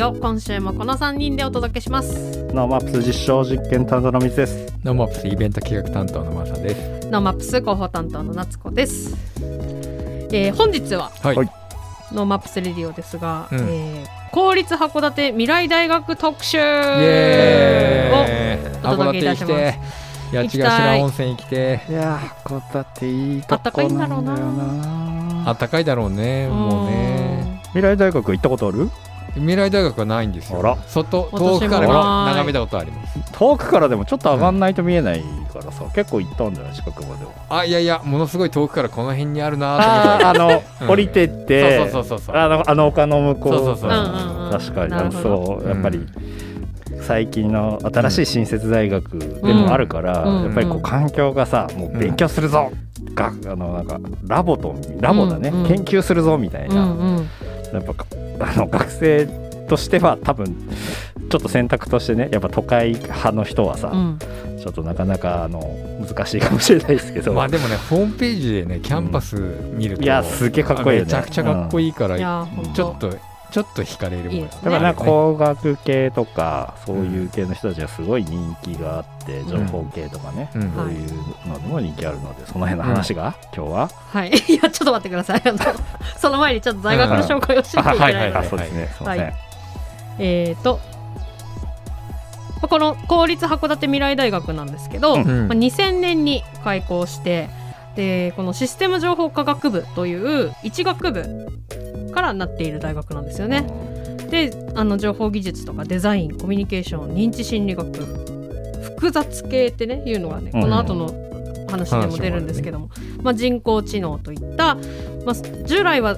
マップスレディオ今週もこの3人でお届けします。ノーマップス実証実験担当の水です。ノーマップスイベント企画担当のマサです。ノーマップス広報担当の夏子です、えー本日ははい。はい。ノーマップスレディオですが、うん。えー公立函館未来大学特集イエーイ。お届けいたします。函館行きて谷地頭温泉行きて。いやー、函館っていいとこなんだよな。あったかいだろうねもうね。未来大学行ったことある？未来大学はないんですよ。外遠くからない。眺めたことあります。遠くからでもちょっと上がんないと見えないからさ、結構行ったんじゃない近くまでは。あいやいやものすごい遠くからこの辺にあるなと思あーあの、うん降りてって、そうそうそうそう。あのあの丘の向こう。そうそうそうう。んうんうん。確かに。なるほど。そうやっぱり、最近の新しい新設大学でもあるから、うん。やっぱりこううん。環境がさもう勉強するぞ、があのなんかラボとラボだね、うん。うん。研究するぞみたいな、うんうん。やっぱあの学生としては多分ちょっと選択としてねやっぱ都会派の人はさ、うん。ちょっとなかなかあの難しいかもしれないですけど、まあでもねホームページでねキャンパス見るといやすげえかっこいいよね。めちゃくちゃかっこいいからちょっとちょっと惹かれるもんね。だからなんか工学系とかそういう系の人たちがすごい人気があって、情報系とかね、うん。そういうのでも人気あるのでその辺の話が、今日は。はい。いやちょっと待ってください。あの その前にちょっと大学の紹介をしなきゃいけないので、はいはいあそうですねすいません、はい。えー、とこの公立函館未来大学なんですけど、うん。うんまあ、2000年に開校してでこのシステム情報科学部という一学部からなっている大学なんですよね。であの情報技術とかデザインコミュニケーション認知心理学複雑系ってねいうのがねこの後の話でも出るんですけども、まあ、人工知能といった、まあ、従来は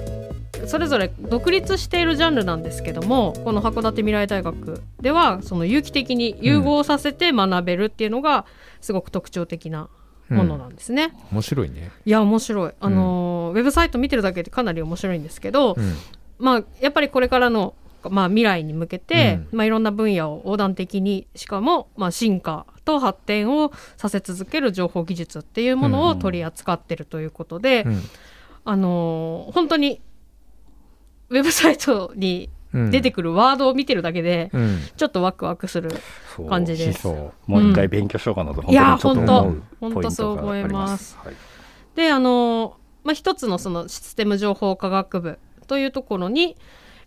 それぞれ独立しているジャンルなんですけどもこの函館未来大学ではその有機的に融合させて学べるっていうのがすごく特徴的なものなんですね。面白いね。いや面白い、あのーウェブサイト見てるだけでかなり面白いんですけど、うん。まあやっぱりこれからの、まあ、未来に向けて、うまあ、いろんな分野を横断的にしかも、まあ、進化と発展をさせ続ける情報技術っていうものを取り扱ってるということで、うん。あのー本当にウェブサイトにうん出てくるワードを見てるだけで、うん。ちょっとワクワクする感じです。しそうもう一回勉強しようかなと、いや本当にちょっと思う本当ポイントがあり本当そう思います。はい。であの、まあ、一つのそのシステム情報科学部というところに、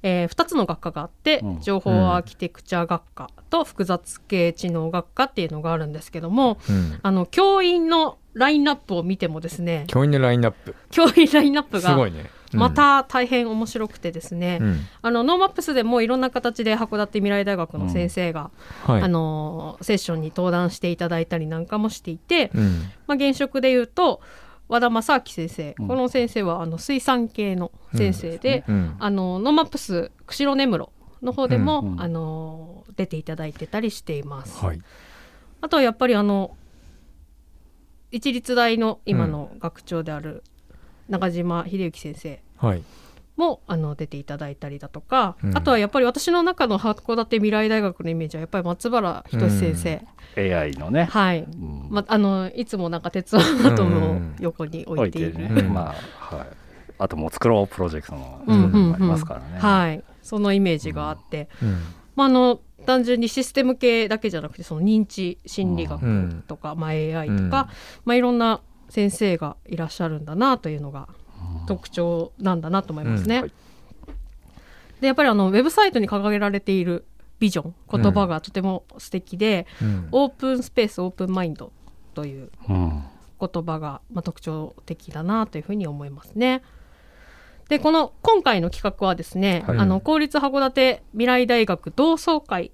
え2つの学科があって、うん。情報アーキテクチャ学科と複雑系知能学科っていうのがあるんですけどもうん。あの教員のラインナップを見てもですね教員のラインナップ。教員ラインナップがすごいね。うんまた大変面白くてですね、うん。あのノーマップスでもいろんな形で函館未来大学の先生が、はい。あのセッションに登壇していただいたりなんかもしていて、うん。まあ、現職でいうと和田雅昭先生、うん。この先生はあの水産系の先生で、うん。あのノーマップス釧路根室の方でも、うん。うん。あの出ていただいてたりしています。はい。あとはやっぱりあの市立大の今の学長である中島秀幸先生。はいもあの出ていただいたりだとか、うん。あとはやっぱり私の中の函館未来大学のイメージはやっぱり松原仁先生、AI のね、はい、うん。まあのいつもなんか鉄腕アトムを横に置置いいている、うん。まあはい。あともう作ろうプロジェクトのうん。うん。うんありますからね、はい、そのイメージがあって、うん。まあ、あの単純にシステム系だけじゃなくてその認知心理う学ん。とか、まあ、AI とか、うん。まあ、いろんな先生がいらっしゃるんだなというのが特徴なんだなと思いますね。はいでやっぱりあのウェブサイトに掲げられているビジョン言葉がとても素敵で、うんオープンスペースオープンマインドといううん言葉が、まあ、特徴的だなというふうに思いますね。でこの今回の企画はですね、はいあの公立函館未来大学同窓会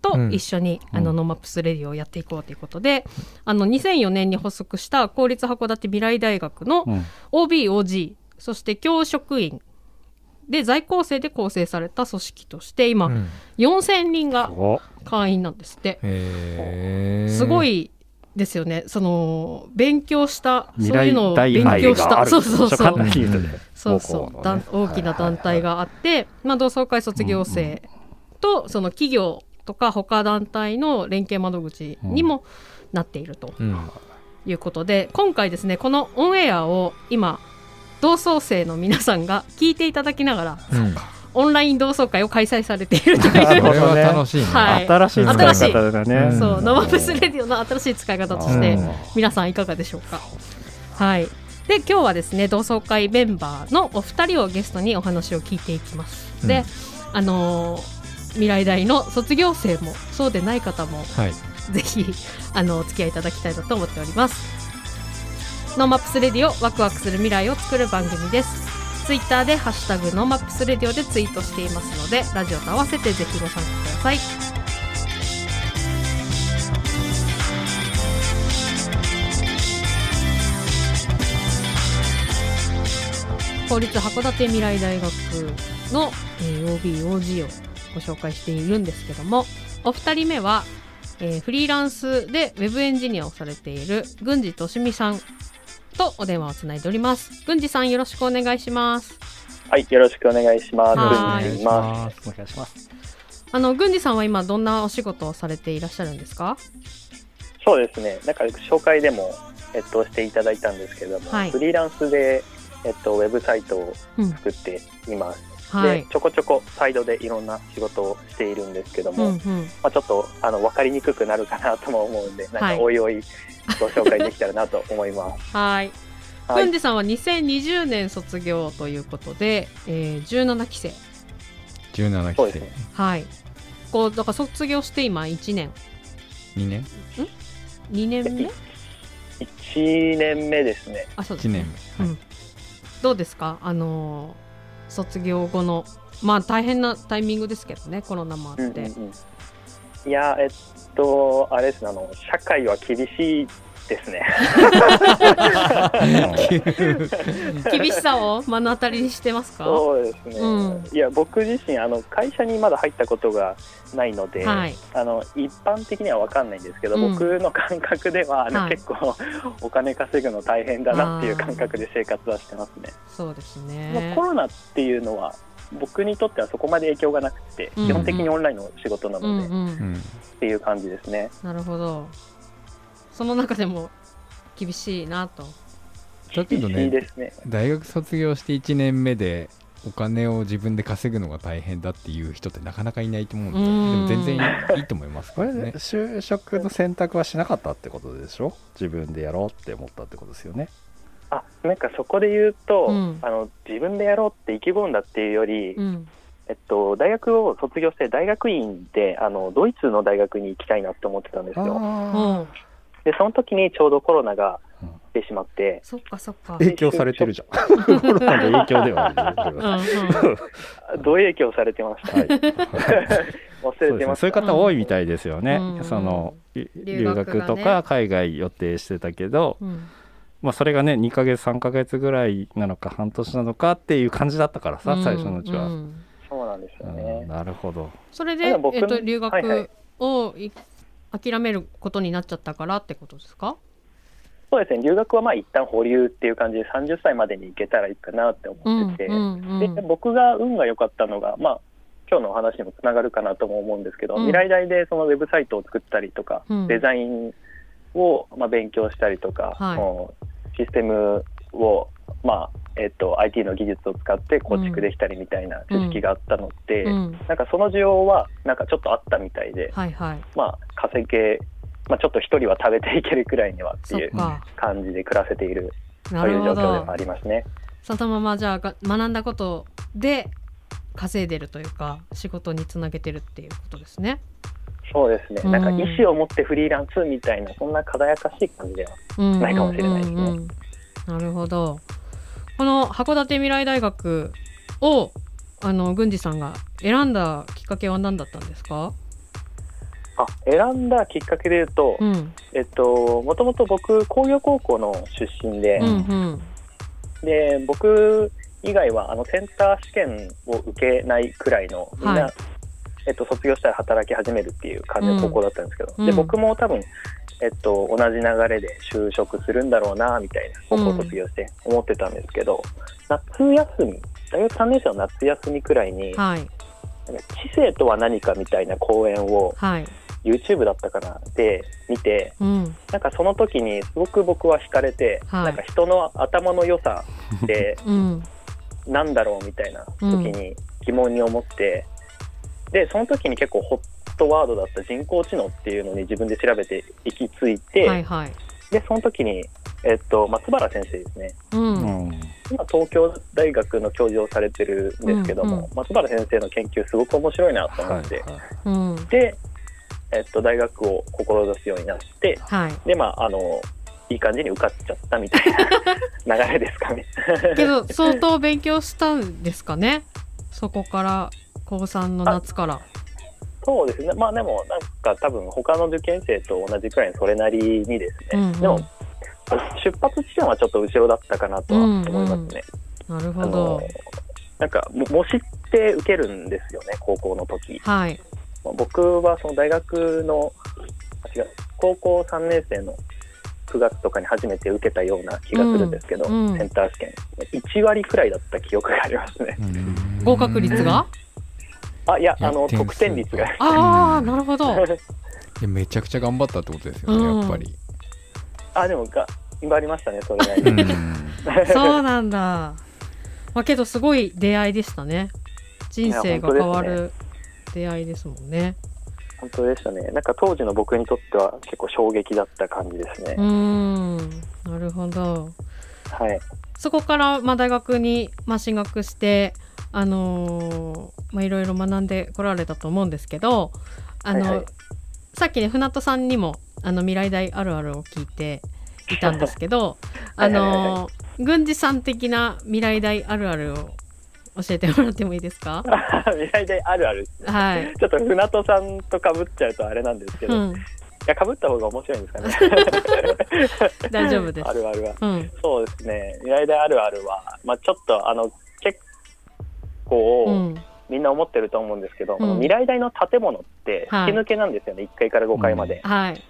と一緒に、うん。あのノーマップスレディをやっていこうということで、あの2004年に発足した公立函館未来大学のうん。OBOG そして教職員で在校生で構成された組織として今、うん。4000人がお会員なんですって。すごいですよね。その勉強した未そういうのを勉強した。そうそうそう。ね。そうそう、大きな団体があって、まあ、同窓会卒業生とその企業とか他団体の連携窓口にもなっているとうん。いうことで、今回ですねこのオンエアを今同窓生の皆さんが聞いていただきながらうん。オンライン同窓会を開催されているという これは楽しいね。はい。新しい使い方だね。うん。そうノマプスレディオの新しい使い方としてうん。皆さんいかがでしょうか？はい。で今日はですね同窓会メンバーのお二人をゲストにお話を聞いていきます、であのー未来大の卒業生もそうでない方もはい。ぜひあのお付き合いいただきたいなと思っております。ノーマップスレディオワクワクする未来を作る番組です。ツイッターでハッシュタグノーマップスレディオでツイートしていますのでラジオと合わせてぜひご参加ください。公立函館未来大学の、えー OBOG をご紹介しているんですけどもお二人目は、えーフリーランスでウェブエンジニアをされている郡司俊美さんとお電話をつないでおります郡司さんよろしくお願いしますはい、よろしくお願いします。はい郡司と言いまお願いしますあの郡司さんは今どんなお仕事をされていらっしゃるんですか？す。そうですね。なんか紹介でもえっとしていただいたんですけれども、はいフリーランスでえっとウェブサイトをうん作っています。はい。で、ちょこちょこサイドでいろんな仕事をしているんですけども、うんうん。まあちょっとあの分かりにくくなるかなとも思うんで、なんはいかおいおいご紹介できたらなと思います。はい。はい。郡司さんは2020年卒業ということで、えー、17期生17期生。はい。こうだから卒業して今1年。2年？2年目？1年目ですね。あそうです1ね年目。うん、どうですか？あのー卒業後のまあ大変なタイミングですけどねコロナもあって、うんうんうん。いや、えっと、あれですね、あの、社会は厳しいですね。厳しさを目の当たりにしてますか？そうですね、うん。いや僕自身あの会社にまだ入ったことがないので、はい。あの一般的には分かんないんですけど、うん。僕の感覚ではあの、はい。結構お金稼ぐの大変だなっていう感覚で生活はしてますね。そうですもうねコロナっていうのは僕にとってはそこまで影響がなくて、うん。基本的にオンラインの仕事なうので、っんうん。うん。ていう感じですね。なるほどその中でも厳しいなと。だけどねね。大学卒業して1年目でお金を自分で稼ぐのが大変だっていう人ってなかなかいないと思うんでうん。でも全然いいいと思いますこれね。就職の選択はしなかったってことでしょ？自分でやろうって思ったってことですよね。あなんかそこで言うと、うん。あの自分でやろうって意気込んだっていうより、うん。えっと、大学を卒業して大学院であのドイツの大学に行きたいなって思ってたんですよ。うんでその時にちょうどコロナがてしまって、そっかそっか。影響されてるじゃん。コロナの影響ではあるうんよねうん どう影響されてました、はい。忘そうですねれてました。そういう方多いみたいですよね、うん。そのい留留学とか海外予定してたけど、うん。まあ、それがね2ヶ月3ヶ月ぐらいなのか半年なのかっていう感じだったからさ、最初のうちは、ううん。んそうなんですよね。なるほど。それで、えっと、留学をい諦めることになっちゃったからってことですか？そうですね。留学はまあ一旦保留っていう感じで30歳までに行けたらいいかなって思ってて、うんで僕が運が良かったのが、まあ、今日のお話にもつながるかなとも思うんですけど、うん。未来大でそのウェブサイトを作ったりとか、うん。デザインをまあ勉強したりとか、はい。システムを、まあえっと IT の技術を使って構築できたりみたいな知識があったので、うん。なんかその需要はなんかちょっとあったみたいで、はいはい。まあ、稼げ、まあ、ちょっと一人は食べていけるくらいにはっていう感じで暮らせているなという状況でもありますね。そのままじゃあが学んだことで稼いでるというか仕事につなげてるっていうことですね。そうですね、うん。なんか意思を持ってフリーランスみたいな、そんな輝かしい感じでは。うん。ないかもしれないですね。うんうんうん。なるほど。この函館未来大学をあの郡司さんが選んだきっかけは何だったんですか？あ選んだきっかけで言うと、うん。えっと、もともと僕、工業高校の出身で、うんうん。で僕以外はあのセンター試験を受けないくらいの、みんな、はいえっと、卒業したら働き始めるっていう感じの高校だったんですけど、うん。で僕も多分、えっと、同じ流れで就職するんだろうなみたいな、高校卒業して思ってたんですけど、夏休み、大学3年生の夏休みくらいに、はい。知性とは何かみたいな講演をはい。YouTube だったかなで見てうん。なんかその時にすごく僕は惹かれて、はい。なんか人の頭の良さってうん。なんだろうみたいな時に疑問に思って、でその時に結構ホットワードだった人工知能っていうのに自分で調べて行き着いて、はいはい。でその時に、えっと、松原先生ですね。うん。うん。今東京大学の教授をされてるんですけども、うんうん。松原先生の研究すごく面白いなと思はいって、うん。で、えっと、大学を志すようになってはい。でまああのいい感じに受かっちゃったみたいな 流れですかね。けど相当勉強したんですかね？そこから高3の夏から。そうですね、まあでも、なんか多分、他の受験生と同じくらいそれなりにですね、うんうん。でも、出発地点はちょっと後ろだったかなとは思いますね。なるほど。なんか、も模試って受けるんですよね、高校の時。はい。まあ僕はその大学の、あ違う、高校3年生の9月とかに初めて受けたような気がするんですけど、うんうん。センター試験、1割くらいだった記憶がありますね。うん。合格率が？あ、いや、あの、得点率が。ああなるほどいやめちゃくちゃ頑張ったってことですよね、うんやっぱり。あ、でもが、頑張りましたね、それなりうに。ん そうなんだまあけどすごい出会いでしたね人生が変わる出会いですもんね本当でしたね。なんか当時の僕にとっては結構衝撃だった感じですねうー。んなるほどはい。そこから、まあ、大学に、まあ、進学してあのーまあいろいろ学んでこられたと思うんですけどあの、はいはいさっきね船戸さんにもあの未来大あるあるを聞いていたんですけど あのー郡司さん的な未来大あるあるを教えてもらってもいいですか？未来であるある。はい、ちょっと船戸さんと被っちゃうとあれなんですけど、いうん、や被った方が面白いんですかね。大丈夫ですあるあるは。うんそうですね。未来であるあるは、まあちょっとあの結構、うんみんな思ってると思うんですけど、んこの未来大の建物ってはい吹き抜けなんですよね。1階から5階まで。はい、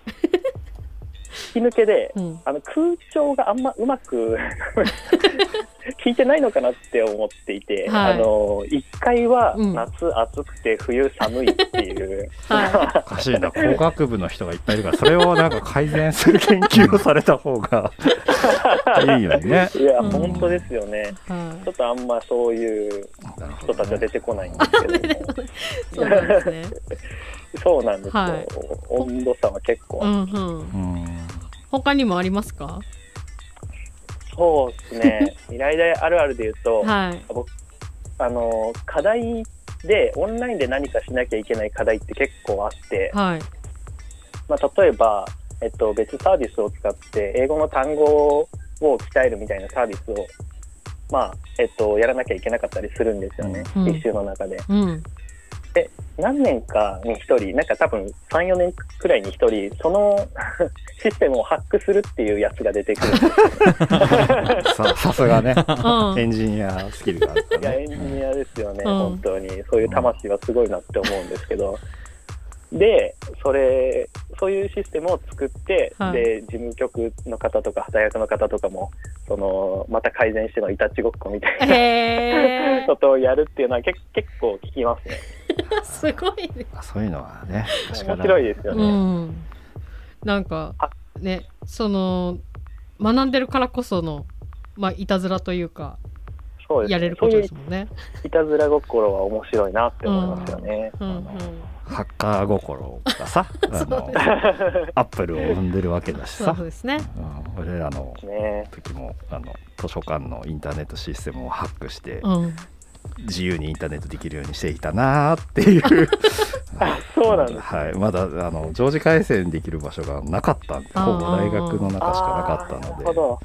吹き抜けで。うん、あの空調があんまうまく 効いてないのかなって思っていて、はい。あの1階はうん。夏暑くて冬寒いっていう、はおかしいな。工学部の人がいっぱいいるからそれをなんか改善する研究をされた方が いいよね。いや、うん本当ですよね、い、はちょっとあんまそういう人たちは出てこないんですけども、い、そうなんですね。そうなんですよ、はい。温度差は結構、うんうん。うん他にもありますか？そうですね、未来大あるあるで言うと、はい。あの課題で、オンラインで何かしなきゃいけない課題って結構あって、はい。まあ、例えば、えっと、別サービスを使って英語の単語を鍛えるみたいなサービスを、まあえっと、やらなきゃいけなかったりするんですよね、うん一周の中で。うん。何年かに1人、なんか多分3、4年くらいに1人、その システムをハックするっていうやつが出てくるんですよ。ささすがねうんエンジニアスキルがあるかいや、エンジニアですよね、うん本当に。そういう魂はすごいなって思うんですけど。で、それ、そういうシステムを作って、はいで、事務局の方とか、大学の方とかも、その、また改善してのいたちごっこみたいな こ。とをやるっていうのは結結構聞きますね。すごいね。そういうのはね確か面に白いですよね。うん。なんかあね、その学んでるからこそのまあいたずらというかそうですねやれることですもんね。いたずら心は面白いなって思いますよね。うんうん。ハッカー心がさ あのアップルを生んでるわけだしさそうですね。うん俺らのね時もあの図書館のインターネットシステムをハックしてうん。自由にインターネットできるようにしていたなーっていう あそうなんですはい、まだあの常時回線できる場所がなかったんでほぼ大学の中しかなかったのほど。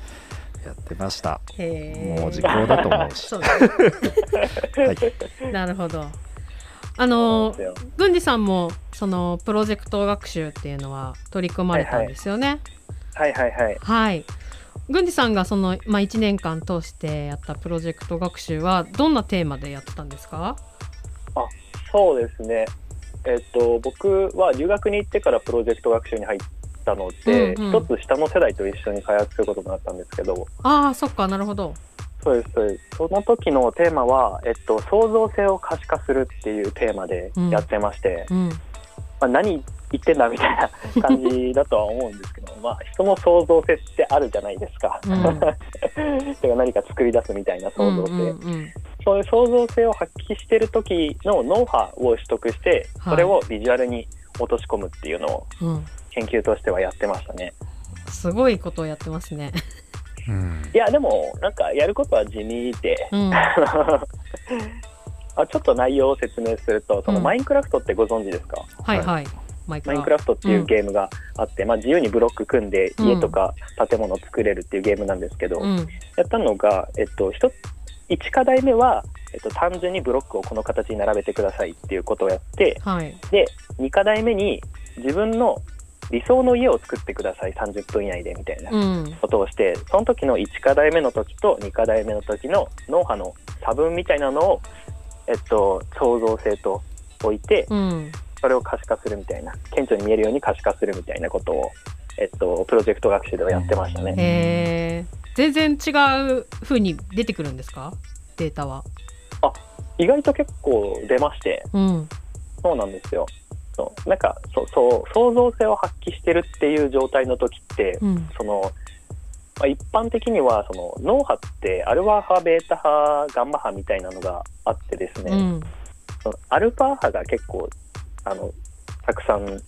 でやってましたへえ。もう時効だと思うしそう はいなるほど。あの郡司さんもそのプロジェクト学習っていうのは取り組まれたんですよね。はいはいはい。はい。郡司さんがそのまあ1年間通してやったプロジェクト学習はどんなテーマでやってたんですか？そうですね。えっと、僕は留学に行ってからプロジェクト学習に入ったので、うんうん一つ下の世代と一緒に開発することになったんですけど、ああそっかなるほど。そうです、そうです。その時のテーマは、えっと、創造性を可視化するっていうテーマでやってまして、うんまあ、何言ってんだみたいな 感じだとは思うんですけど、まあ人の創造性ってあるじゃないですか。うん 何か作り出すみたいな創造性、うんうんうんそういう創造性を発揮してる時のノウハウを取得して、はいそれをビジュアルに落とし込むっていうのをうん研究としてはやってましたね。すごいことをやってますね。うんいや、でも、なんかやることは地味で、うん。あちょっと内容を説明すると、そのうんマインクラフトってご存知ですか、はいはい。マイクラフトっていうゲームがあって、まあ、自由にブロック組んで家とか建物を作れるっていうゲームなんですけど、うん。やったのが、えっと、一つ1課題目は、えっと、単純にブロックをこの形に並べてくださいっていうことをやって、はい。で、2課題目に自分の理想の家を作ってください、30分以内でみたいなうん。ことをして、その時の1課題目の時と2課題目の時の脳波の差分みたいなのを、えっと、創造性と置いて、うん。それを可視化するみたいな、顕著に見えるように可視化するみたいなことを、えっと、プロジェクト学習ではやってましたね。へえ。全然違う風に出てくるんですか？データは。意外と結構出まして、うん。そうなんですよ。そうなんかそそう創造性を発揮してるっていう状態の時って、うん。そのまあ、一般的にはその脳波ってアルファ波、ベータ波、ガンマ波みたいなのがあってですね、うん。そのアルファ波が結構あのたくさん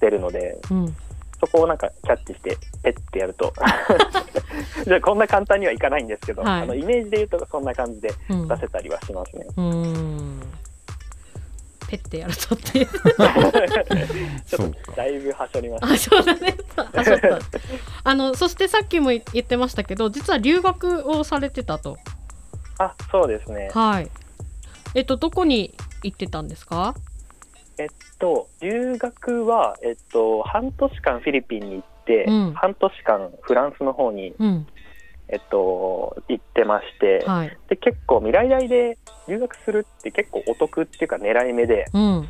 出るので、うん。そこをなんかキャッチして、ペッてやると、じゃあこんな簡単にはいかないんですけど、はいあのイメージで言うとそんな感じでうん。出せたりはしますね。うん。ペッてやるとっていう。ちょっそうかとだいぶはしょりました。あ、そうだね。あ、そうだ。あの、そしてさっきも言ってましたけど、実は留学をされてたと。あ、そうですね。はい。えっと、どこに行ってたんですか？えっと、留学は、えっと、半年間フィリピンに行って、うん半年間フランスの方に、うん。えっと、行ってまして、はい。で結構未来大で留学するって結構お得っていうか狙い目で、うん。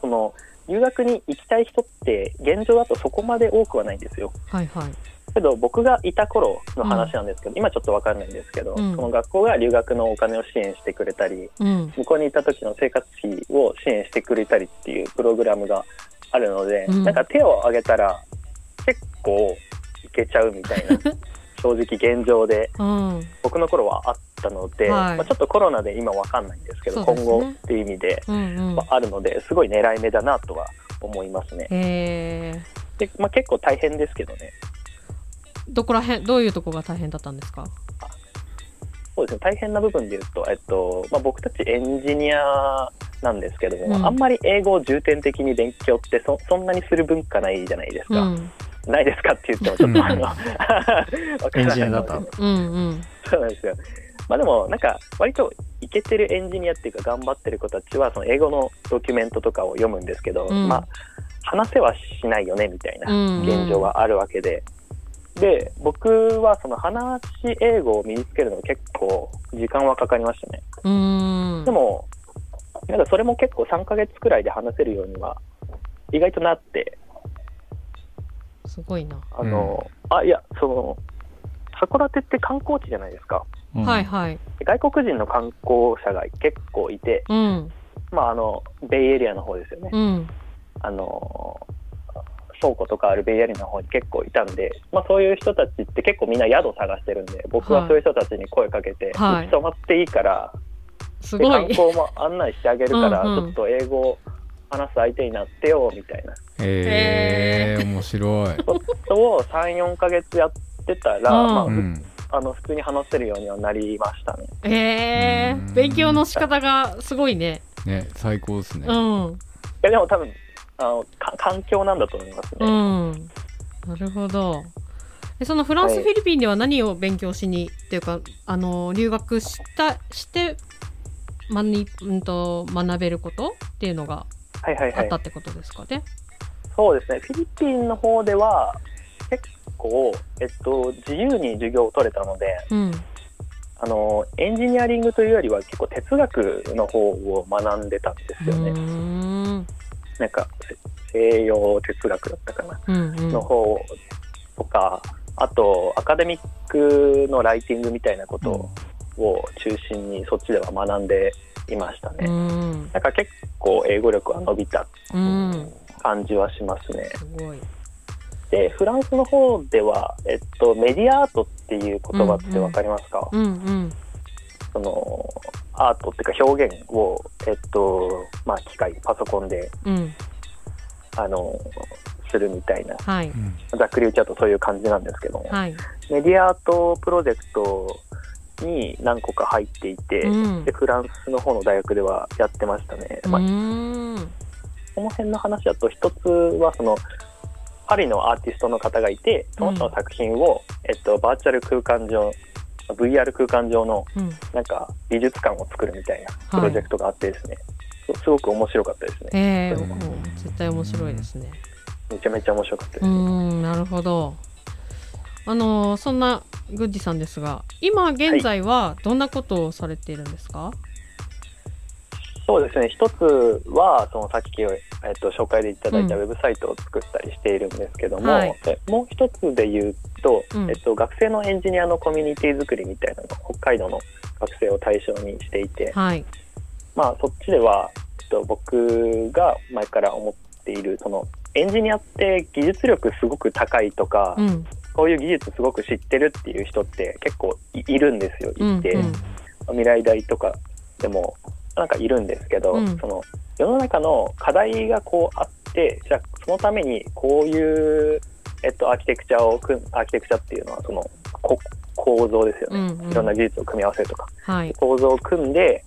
その留学に行きたい人って現状だとそこまで多くはないんですよ。はいはい。けど僕がいた頃の話なんですけど、今ちょっとわかんないんですけど、うんその学校が留学のお金を支援してくれたり、うん。向こうにいた時の生活費を支援してくれたりっていうプログラムがあるので、うんなんか手を挙げたら結構いけちゃうみたいな 正直現状でうん。僕の頃はあったので、はいまあ、ちょっとコロナで今わかんないんですけどね今後っていう意味で、うんうんま。あ、あるのですごい狙い目だなとは思いますね。えー、でまあ、結構大変ですけどねどこら辺、どういうとこが大変だったんですか？そうですね大変な部分で言うと、えっとまあ、僕たちエンジニアなんですけども、うんあんまり英語を重点的に勉強ってそそんなにする文化ないじゃないですか。うん。ないですかって言っても ちょっとあのエンジニアだったうんうん。そうなんですよ。まあでもなんか割とイケてるエンジニアっていうか頑張ってる子たちはその英語のドキュメントとかを読むんですけど、うんまあ話せはしないよねみたいな現状があるわけで。で僕はその話し英語を身につけるの結構時間はかかりましたね。うーん。でもなんかそれも結構3ヶ月くらいで話せるようには意外となってすごいな。あの、あいやその函館って観光地じゃないですか。うんはいはい。外国人の観光者が結構いて、うん。まあ、あのベイエリアの方ですよね、うん。あの倉庫とかあるベイエリアの方に結構いたんで、まあ、そういう人たちって結構みんな宿探してるんで、僕はそういう人たちに声かけて、はいうち泊まっていいから、すごい。で観光も案内してあげるから、うんうんちょっと英語話す相手になってよみたいなへえ面白い。ことを3、4ヶ月やってたら、うんまあうん。あの普通に話せるようにはなりましたね。えー、うん勉強の仕方がすごいね。ね最高ですね。うん。いやでも多分あのか環境なんだと思いますね。うん。なるほど。でそのフランス、はいフィリピンでは何を勉強しにっていうかあの留学したして、まにうん、と学べることっていうのがはいはいはいあった。ってことですかね？そうですね、フィリピンの方では、結構、えっと、自由に授業を取れたので、うん。あの、エンジニアリングというよりは、結構哲学の方を学んでたんですよね。なんか、せ西洋哲学だったかな、うんうん。の方とか、あと、アカデミックのライティングみたいなことを中心に、そっちでは学んでいましたね。うん。なんか結構、英語力は伸びたうん。感じはしますね。すごい。で、フランスの方では、えっと、メディアアートっていう言葉ってわかりますか、うんうん。その、アートっていうか表現を、えっと、まあ、機械、パソコンで、うん。あの、するみたいな、はい。ざっくり言っちゃうとそういう感じなんですけども、はい。メディアアートプロジェクトに何個か入っていて、うんで、フランスの方の大学ではやってましたね。うまあ。この辺の話だと、一つはその、パリのアーティストの方がいて、その人の作品を、えっと、バーチャル空間上、VR 空間上のうん。なんか美術館を作るみたいなプロジェクトがあってですね、すすごく面白かったですね。ええうんもう絶対面白いですね。めちゃめちゃ面白かったです。うーん、なるほど。あのそんなグッディさんですが、今現在はどんなことをされているんですか？そうですね、一つは、そのさっき、えっと、紹介でいただいたうん。ウェブサイトを作ったりしているんですけども、はい。でもう一つで言うと、うん。えっと、学生のエンジニアのコミュニティ作りみたいなのを北海道の学生を対象にしていて、はい。まあ、そっちでは、えっと、僕が前から思っている、その、エンジニアって技術力すごく高いとか、うん。こういう技術すごく知ってるっていう人って結構いいるんですよ、うんいて、うん未来大とかでもなんかいるんですけど、うんその世の中の課題がこうあってじゃあそのためにこういう、えっと、アーキテクチャを組むアーキテクチャっていうのはそのこ構造ですよね、うんうんいろんな技術を組み合わせるとかはい。構造を組んで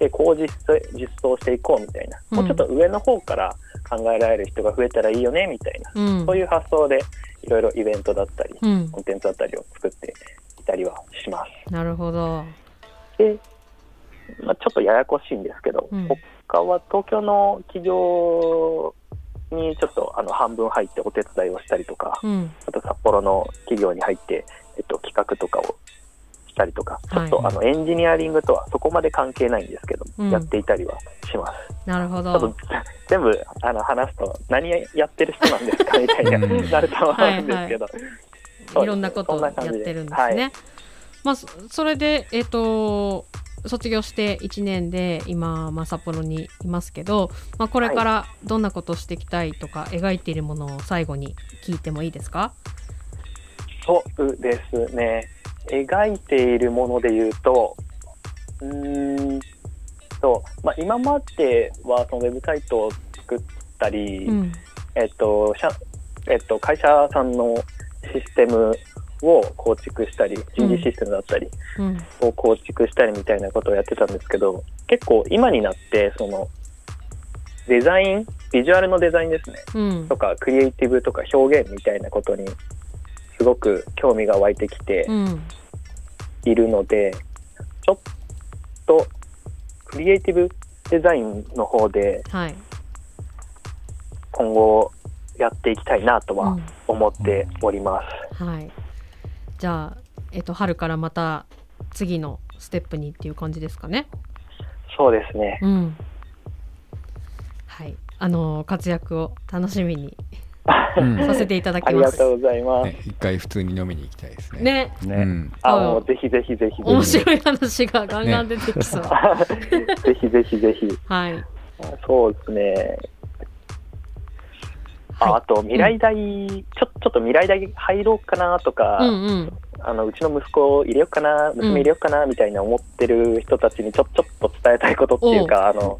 でこう実装実装していこうみたいな、うんもうちょっと上の方から考えられる人が増えたらいいよねみたいな、うん。そういう発想でいろいろイベントだったり、うんコ。ンテンツだったりを作っていたりはします。なるほど。で、まあ、ちょっとややこしいんですけど、うん。他は東京の企業にちょっとあの半分入ってお手伝いをしたりとか、うん。あと札幌の企業に入って、えっと、企画とかをしたりとか、ちょっと、はいあのエンジニアリングとはそこまで関係ないんですけど、うん。やっていたりはします。なるほど。全部あの話すと何やってる人なんですかみたいにうん。なると思うんですけど、そういろんなことをやってるんですね。まあそそれでえっ、と卒業して1年で今、まあ、札幌にいますけど、まあ、これからどんなことをしていきたいとか、描いているものを最後に聞いてもいいですか？そうですね。描いているもので言うと、うーんと、まあ、今まではそのウェブサイトを作ったり、うんえっと、社えっと、会社さんのシステムを構築したり、人事システムだったりうん。を構築したりみたいなことをやってたんですけど、結構今になって、その、デザイン、ビジュアルのデザインですね。うん。とか、クリエイティブとか表現みたいなことに、すごく興味が湧いてきて、うん。いるので、ちょっとクリエイティブデザインの方ではい、今後やっていきたいなとはうん。思っております。はい、じゃあ、えっと春からまた次のステップにっていう感じですかね。そうですね。うんはい、あの活躍を楽しみにうんさせていただあきます。りがとうございます。ね一回普通に飲みに行きたいですね。ね、うね、ん。あ、もうぜひぜひぜひぜひ。面白い話がガンガン出てきそう。ぜひぜひぜひ。はい。そうですね。あはあと、未来大、ちょちょっと未来大入ろうかなとか、い。うんうん。あのうちの息子を入れようかな、娘入れようかなみたいな思ってる人たちにちょちょっと伝えたいことっていうか、あの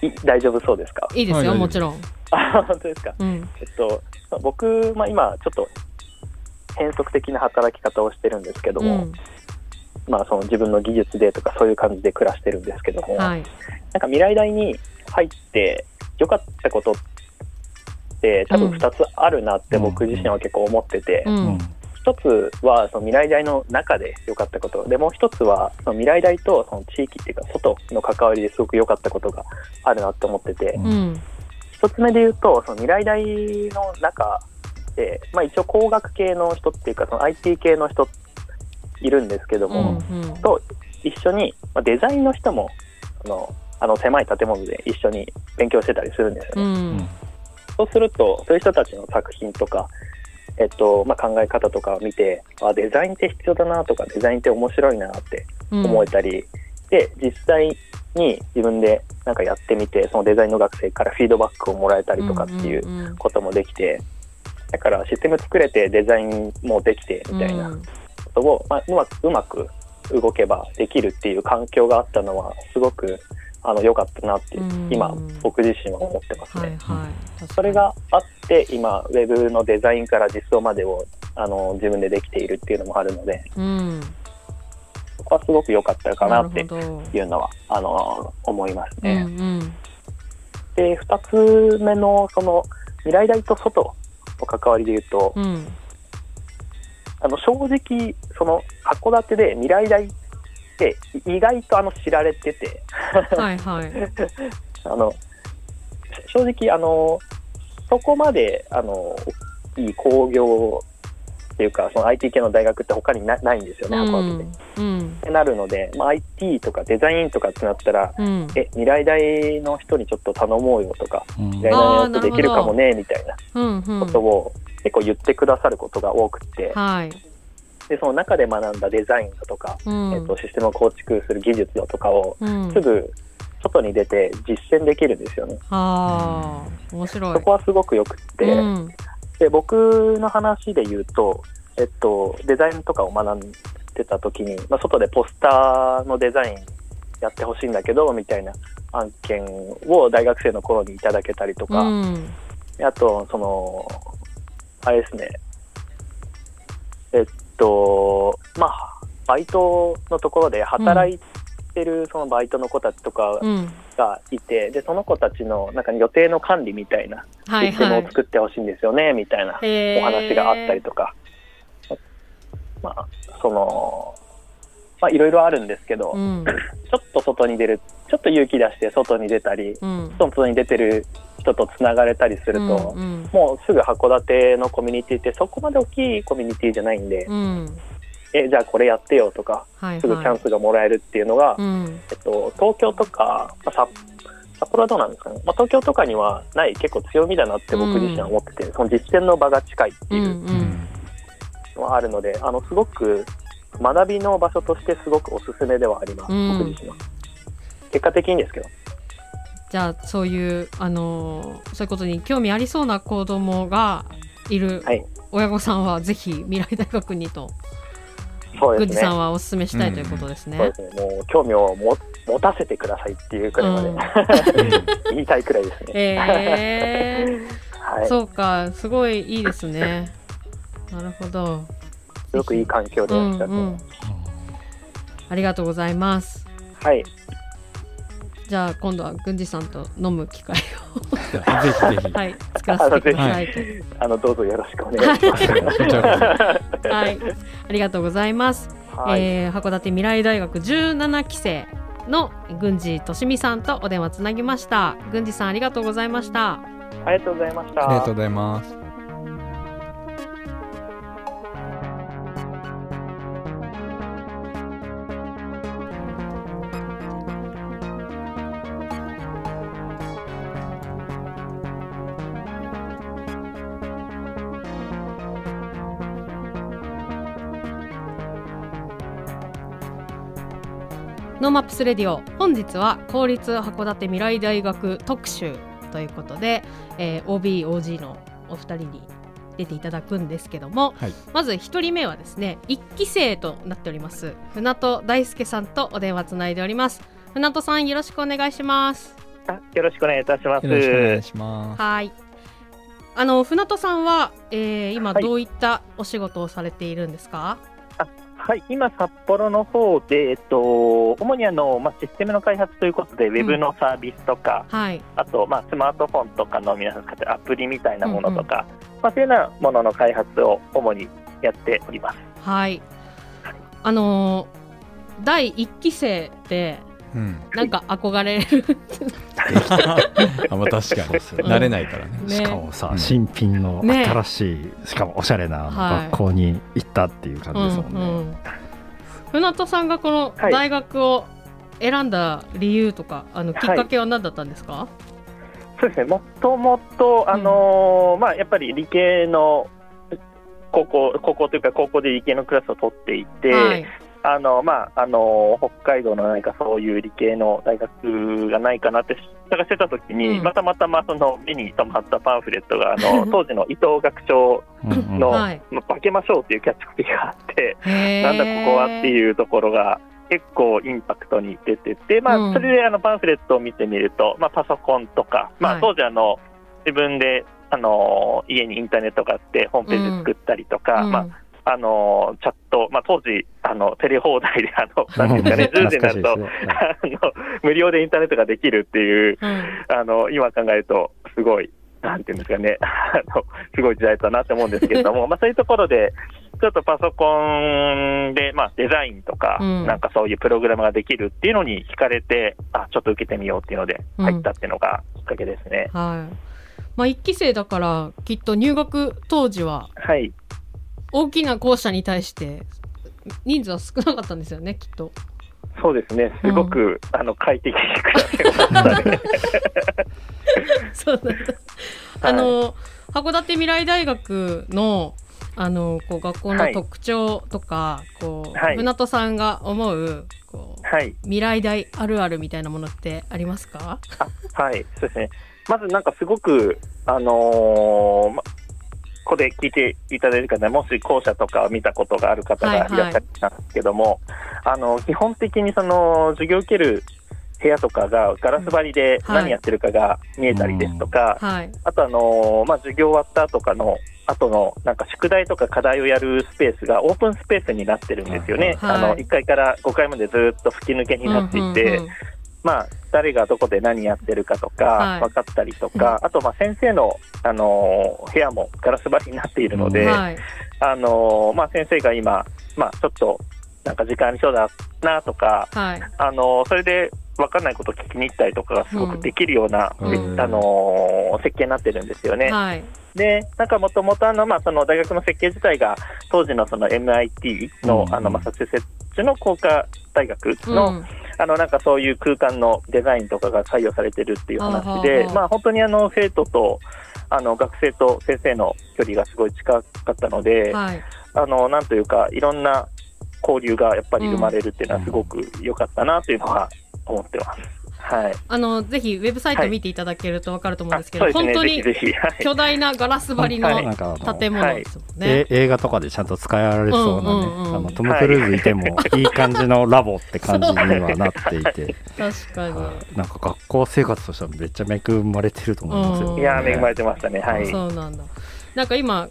い大丈夫そうですか？いいですよ、はいもちろん。あ本当ですか、うん。えっと、僕、まあ、今、ちょっと変則的な働き方をしてるんですけども、うん。まあ、その自分の技術でとかそういう感じで暮らしてるんですけども、はい。なんか未来大に入って良かったことって多分2つあるなって僕自身は結構思ってて、ううんん。一つはその未来大の中で良かったことでもう一つはその未来大とその地域っていうか外の関わりですごく良かったことがあるなって思っててうんうん。一つ目で言うとその未来大の中で、まあ、一応工学系の人っていうかその IT 系の人いるんですけどうも、ん。うん。と一緒に、まあ、デザインの人もあのあの狭い建物で一緒に勉強してたりするんですようね。ん。そうすると、そういう人たちの作品とか、えっとまあ、考え方とかを見て、あデザインって必要だなとか、デザインって面白いなってうん。思えたり、で、実際に自分でなんかやってみてそのデザインの学生からフィードバックをもらえたりとかっていううんうんこともできて、だからシステム作れてデザインもできてみたいなうんことを、まあ、うまくうまく動けばできるっていう環境があったのはすごくあの良かったなってうん。今僕自身は思ってますね。はいはい。それがあって今ウェブのデザインから実装までをあの自分でできているっていうのもあるのでうん。そこはすごく良かったかなっていうのはあの思いますうんね。うん。で2つ目のその未来大と外の関わりで言うと、うん。あの正直その函館で未来大って意外とあの知られてて。はいはい。あの正直あのそこまであのいい工業っていうかその IT 系の大学って他になないんですよね、函館って。うん。ってなるので、まあ、IT とかデザインとかってなったらうん。え未来大の人にちょっと頼もうよとかうん。未来大の人できるかもねみたいなうんうんことを結構言ってくださることが多くて、はいでその中で学んだデザインだとか、うん。えっと、システムを構築する技術だとかをうん。すぐ外に出て実践できるんですよね。ああ面白い。そこはすごくよくって、うん。で僕の話で言うと、えっと、デザインとかを学んでた時に、まあ、外でポスターのデザインやってほしいんだけどみたいな案件を大学生の頃にいただけたりとか、うん。あとそのあれですね。えっとまあバイトのところで働いてるそのバイトの子たちとかうん。がいて、でその子たちの中に予定の管理みたいなはいシステムはいを作ってほしいんですよねみたいなお話があったりとか、まあ、その、まあ、いろいろあるんですけど、うん。ちょっと外に出る、ちょっと勇気出して外に出たり、うん。外に出てる人とつながれたりすると、うんもうすぐ函館のコミュニティってそこまで大きいコミュニティじゃないんで、うん。え、じゃあこれやってよとか、はいすぐチャンはいスがもらえるっていうのが、うん。えっと、東京とか、まあ、札札幌はどうなんですかね、まあ、東京とかにはない結構強みだなって僕自身は思ってて、その実践の場が近いっていう。うんうん。のはあるので、あのすごく学びの場所としてすごくおすすめではあります、うん。僕自身は。結果的にですけど。じゃあそういうあのーそういうことに興味ありそうな子供がいるはい親御さんはぜひ未来大学にとそうですね郡司さん。はお勧めしたいということですね。そうですね。もう興味をも持たせてくださいっていうくらいまで、うん 言いたいくらいですね。えー、はい。すそうかすごいいいですね。なるほど。ごくいい環境でうんうん、ありがとうございます。はい。じゃあ今度は郡司さんと飲む機会 ぜひぜひを、はい、作らせてくださいと。あのどうぞよろしくお願いします。はい、ありがとうございます。はい。えー函館未来大学17期生の郡司利美さんとお電話つなぎました。郡司さんありがとうございました。ありがとうございました。そありがとうございますマップスレディオ。本日は公立函館未来大学特集ということで、えー OBOG のお二人に出ていただくんですけども、はい。まず一人目はですね一期生となっております船戸大輔さんとお電話つないでおります。船戸さんよろしくお願いします。あよろしくお願いいたします。よろしくお願いします。はい。あの船戸さんは、えー今はい。どういったお仕事をされているんですか？はい、今、札幌の方で、えっと、主にあの、まあ、システムの開発ということで、ウェブのサービスとか、はい。あと、まあ、スマートフォンとかの皆さん使ってるアプリみたいなものとか、まあ、そういうようなものの開発を主にやっております。はい。あのー第一期生ってうん。なんか憧れる。あまあ確かに慣れないからね。ね。しかもさ、うん。新品のね。新しい、しかもおしゃれなはい学校に行ったっていう感じですもんね。うんうん。船戸さんがこのはい大学を選んだ理由とか、あのきっかけは何だったんですか、そうですね、もともと、あのーまあ、やっぱり理系の高校、高校というか、高校で理系のクラスを取っていて、はい、あのまあ、あの北海道の何かそういう理系の大学がないかなって探してた時に、うん。またまたまその目に留まったパンフレットがあの 当時の伊藤学長の、はいまあ化けましょうっていうキャッチコピーがあって、なんだここはっていうところが結構インパクトに出てて、まうん。あ、それであのパンフレットを見てみると、まあ、パソコンとか、まあ、はい。当時あの自分であの家にインターネットがあってホームページ作ったりとか、うん。まあ、あのチャット、まあ、当時あのテレ放題であの なんていうかね10時になると、ねはいあの無料でインターネットができるっていううん。あの今考えるとすごいなんていうんですかね あのすごい時代だなって思うんですけれども まあそういうところでちょっとパソコンで、まあ、デザインとか、うん。なんかそういうプログラムができるっていうのに惹かれてあちょっと受けてみようっていうのでうん。入ったっていうのがきっかけですね。はい。まあ一期生だからきっと入学当時ははい大きな校舎に対して人数は少なかったんですよねきっと。そうですね、すごく、あの快適に暮らせましたね。そうなんだ。あの函館未来大学のあのこう学校の特徴とか、こう、はい船戸さんが思うこうはい、未来大あるあるみたいなものってありますか？あはい、そうですね。まずなんかすごく、あのーまここで聞いていただいる方、もし校舎とかを見たことがある方がいらっしゃるんですけども、あの基本的にその授業を受ける部屋とかがガラス張りではい。何やってるかが見えたりですとか、はい。あとあのーまあ、授業終わった後かの後のなんか宿題とか課題をやるスペースがオープンスペースになってるんですよね。はい。あの1階から5階までずっと吹き抜けになっていて、うんうんうんまあ、誰がどこで何やってるかとかはい分かったりとか、あとまあ先生の、あのー部屋もガラス張りになっているので、はい。あのーまあ、先生が今、まあ、ちょっとなんか時間ありそうだなとか、はい。あのーそれで分かんないことを聞きに行ったりとかがすごくできるような、うんあのー設計になってるんですよね。はい。で、なんかもともとあの、まあ、その大学の設計自体が、当時のその MIT の、うんあの、マサチューセッツの工科大学の、うんあの、なんかそういう空間のデザインとかが採用されてるっていう話では、あまあ、本当にあの、生徒と、あの、学生と先生の距離がすごい近かったので、はい。あの、なんというか、いろんな交流がやっぱり生まれるっていうのはすごく良かったなというのは思ってます。はい。あのぜひウェブサイト見ていただけるとわかると思うんあですけど、そうですね、本当に巨大なガラス張りの建物ですもんね。え映画とかでちゃんと使えられそうなね、うんうんうんあのトム・クルーズいてもいい感じのラボって感じにはなっていて、確かに。はいなんか学校生活としてはめっちゃ恵まれてると思いますよ、うんいやー、恵まれてましたね。はい。そうなんだ。なんか今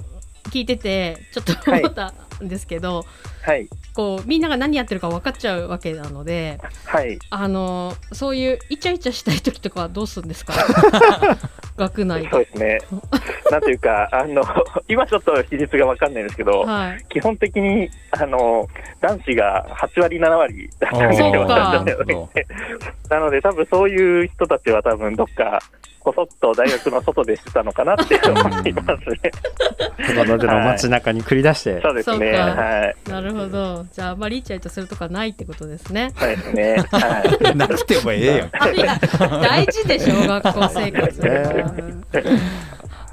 聞いててちょっと思ったんですけど、はい。こうみんなが何やってるか分かっちゃうわけなので、はい。あのそういうイチャイチャしたい時とかはどうするんですか？学内で。そうですね。なんというか、あの、今ちょっと比率がわかんないんですけど、はい。基本的に、あの、男子が8割、7割だったんです なので、多分そういう人たちは多分どっか、こそっと大学の外でしてたのかなって思いますね。函館の街中に繰り出して、そうですね。はい。なるほど。じゃああんまりイチャイチャするとかないってことですね。そうですね。はい。なくてもええやん。あ いや大事でしょ学校生活。ね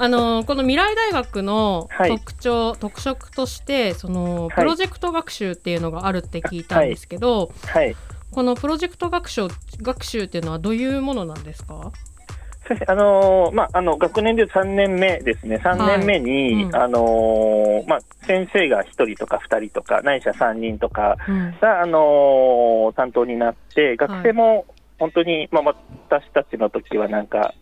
あのこの未来大学のはい特徴、特色としてそのいプロジェクト学習っていうのがあるって聞いたんですけど、はい。このプロジェクト学習学習っていうのはどういうものなんですか？あのーまあ、あの学年で3年目ですね、3年目に、はいうん。あのーまあ、先生が1人とか2人とか、ないしは3人とかうん。が、あのー担当になって、学生も本当に、まあ、私たちの時はなんか、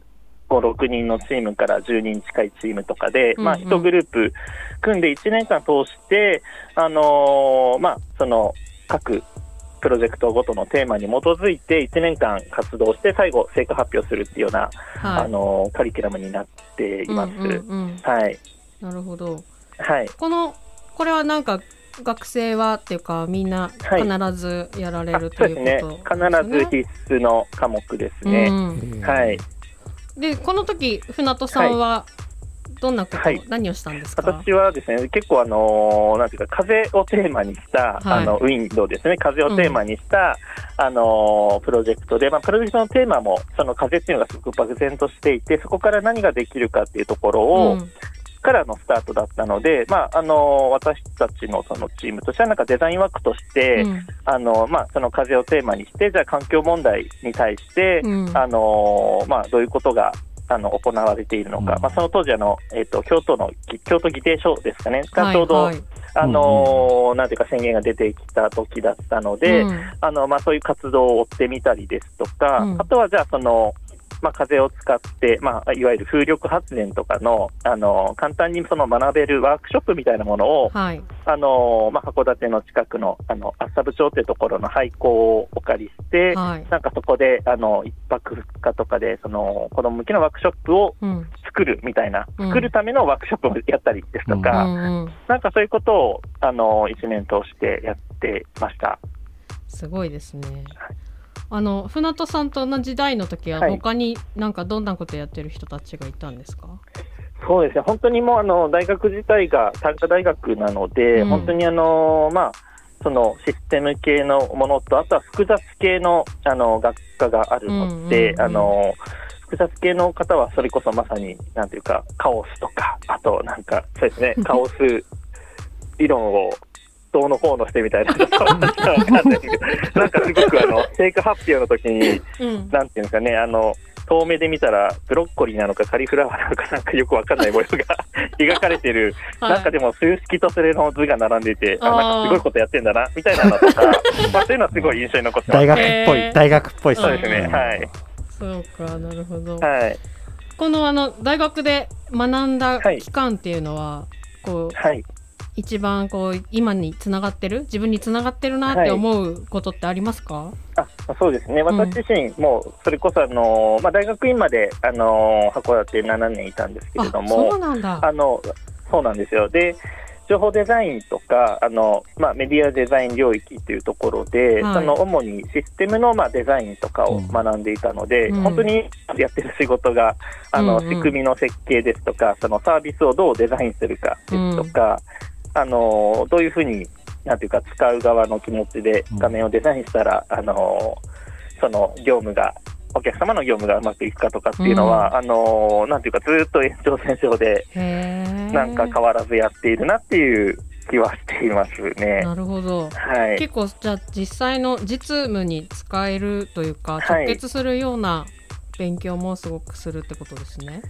5、6人のチームから10人近いチームとかで、まあ、うん。うん1グループ組んで1年間通して、あのーまあ、その各プロジェクトごとのテーマに基づいて1年間活動して、最後、成果発表するっていうような、はい。あのカリキュラムになっています。うんうんうんはい、なるほど。はい、このこれはなんか学生はっていうかみんなはい。必ずやられあるというそうですね。こと必ず必須の科目ですね。うん。はい、でこの時船戸さんはどんなこと、はい。何をしたんですか？私はですね、結構あのーなんていうか、風をテーマにした、はい。あの、ウィンドウですね、風をテーマにした、あのープロジェクトで、まあ、プロジェクトのテーマも、その風っていうのがすごく漠然としていて、そこから何ができるかっていうところを、うん。からのスタートだったので、まあ、あの私たちのそのチームとしては、なんかデザインワークとして、うん。あのまあ、その風をテーマにして、じゃあ環境問題に対して、うん。あのまあ、どういうことがあの行われているのか、うん。まあ、その当時あの、えっと京都の京都議定書ですかね、がちょうど、あのなんていうか宣言が出てきた時だったので、うん。あのまあ、そういう活動を追ってみたりですとか、うん。あとはじゃあその、まあ、風を使って、まあ、いわゆる風力発電とかの、あの簡単にその学べるワークショップみたいなものを、はい。あのまあ、函館の近くのあの厚沢部町ってところの廃校をお借りして、はい。なんかそこであの1泊2日とかでその子供向けのワークショップをうん。作るみたいな、うん。作るためのワークショップをやったりですとうか、んうん。なんかそういうことをあの1年通してやってました。すごいですね。あの船戸さんと同じ代の時ははい。他になんかどんなことやってる人たちがいたんですか？そうですね、本当にもうあの大学自体が短科大学なので、うん。本当にあの、まあ、そのシステム系のものと、あとは複雑系のあの学科があるので、あの複雑系の方はそれこそまさに、なんていうか、カオスとか、あとなんか、そうですね、カオス理論をどうのこうのしてみたいな、ちょっとわかんないけどなんかすごくあの成果発表の時に、うん。なんていうんですかね、あの、遠目で見たら、ブロッコリーなのかカリフラワーなのかなんかよくわかんない模様が描かれてる、はいなんかでも数式とそれの図が並んでいて、あ、なんかすごいことやってんだな、みたいなのとか、まあそういうのはすごい印象に残ってます。大学っぽい、大学っぽいっすそうですね、はい。そうかなるほど。はい。このあの大学で学んだ期間っていうのは、はいこうはい。一番こう今につながってる？自分につながってるなって思うことってありますか？あそうですね、私自身、もうそれこそあの、まあ、大学院まであの函館7年いたんですけれどあも、そうなんだ。あのそうなんですよ。で情報デザインとかあの、まあ、メディアデザイン領域というところで、はい。その主にシステムの、まあ、デザインとかをうん。学んでいたので、うん。本当にやってる仕事があの、うんうん。仕組みの設計ですとかそのサービスをどうデザインするかですとか、あのどういうふうになんていうか使う側の気持ちで画面をデザインしたら、あのその業務がお客様の業務がうまくいくかとかっていうのは、あのなんていうかずっと延長線上で。なんか変わらずやっているなっていう気はしていますね。なるほど。はい。結構じゃあ実際の実務に使えるというかはい直結するような勉強もすごくするってことですね。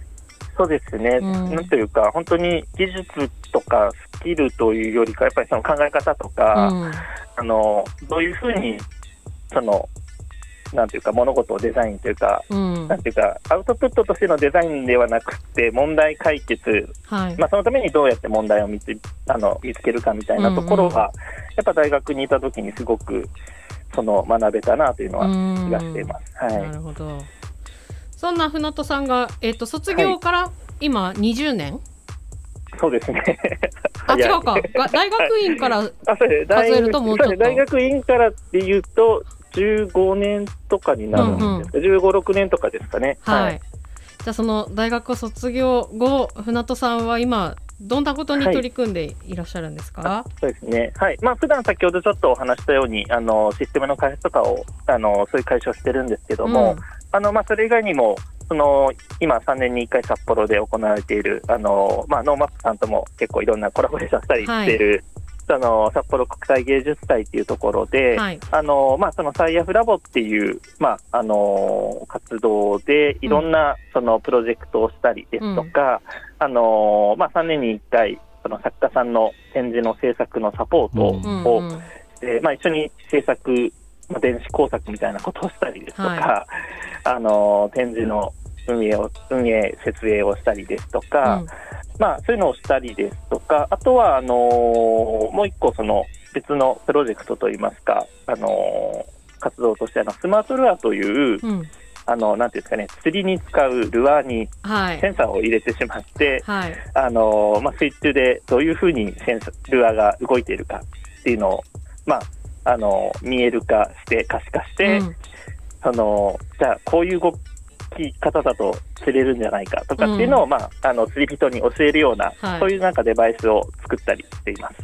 そうですね。うんなんというか、本当に技術とかスキルというよりか、やっぱりその考え方とうか、ん。あの、どういうふうに、その、なんていうか、物事をデザインというか、うんなんていうか、アウトプットとしてのデザインではなくて、問題解決、はい。まあ、そのためにどうやって問題を見つあの見つけるかみたいなところは、やっぱ大学にいた時にすごく、その、学べたなというのは気がしています。は。ないるほど。そんな船戸さんがえっ、と卒業から今20年？そうですね。あ違うか。が大学院からあそうです大数えるともうちょっと大学院からっていうと、15年とかになるんですか、15、6年とかですかね。はい。じゃあその大学卒業後船戸さんは今どんなことに取り組んでいらっしゃるんですか？そうですね。はい。まあ、普段先ほどちょっとお話したように、あの、システムの開発とかを、あの、そういう会社をしてるんですけども、うんあの、まあ、それ以外にも、その、今3年に1回札幌で行われている、あの、まあ、ノーマップさんとも結構いろんなコラボレーションしたりしている、その、札幌国際芸術祭っていうところで、はい。あのまあ、その SIAF ラボっていう、まああの活動でいろんなそのプロジェクトをしたりですとか、あのまあ、3年に1回その作家さんの展示の制作のサポートを、うんうんでまあ、一緒に制作、まあ、電子工作みたいなことをしたりですとか、はあの展示の運営を運営設営をしたりですとか、まあ、そういうのをしたりですとか、あとはあのもう一個その別のプロジェクトといいますか、あの活動としてあのスマートルアーという、うん。あのなんていうんですかね、釣りに使うルアーにはいセ。ンサーを入れてしまって、はい。あのまあ、水中でどういうふうにセンサルアーが動いているかっていうのを、まあ、あの見える化して可視化して、うん。そのじゃあこういう動き方だと釣れるんじゃないかとかっていうのを、うん。まあ、あの釣り人に教えるような、はい。そういうなんかデバイスを作ったりしています。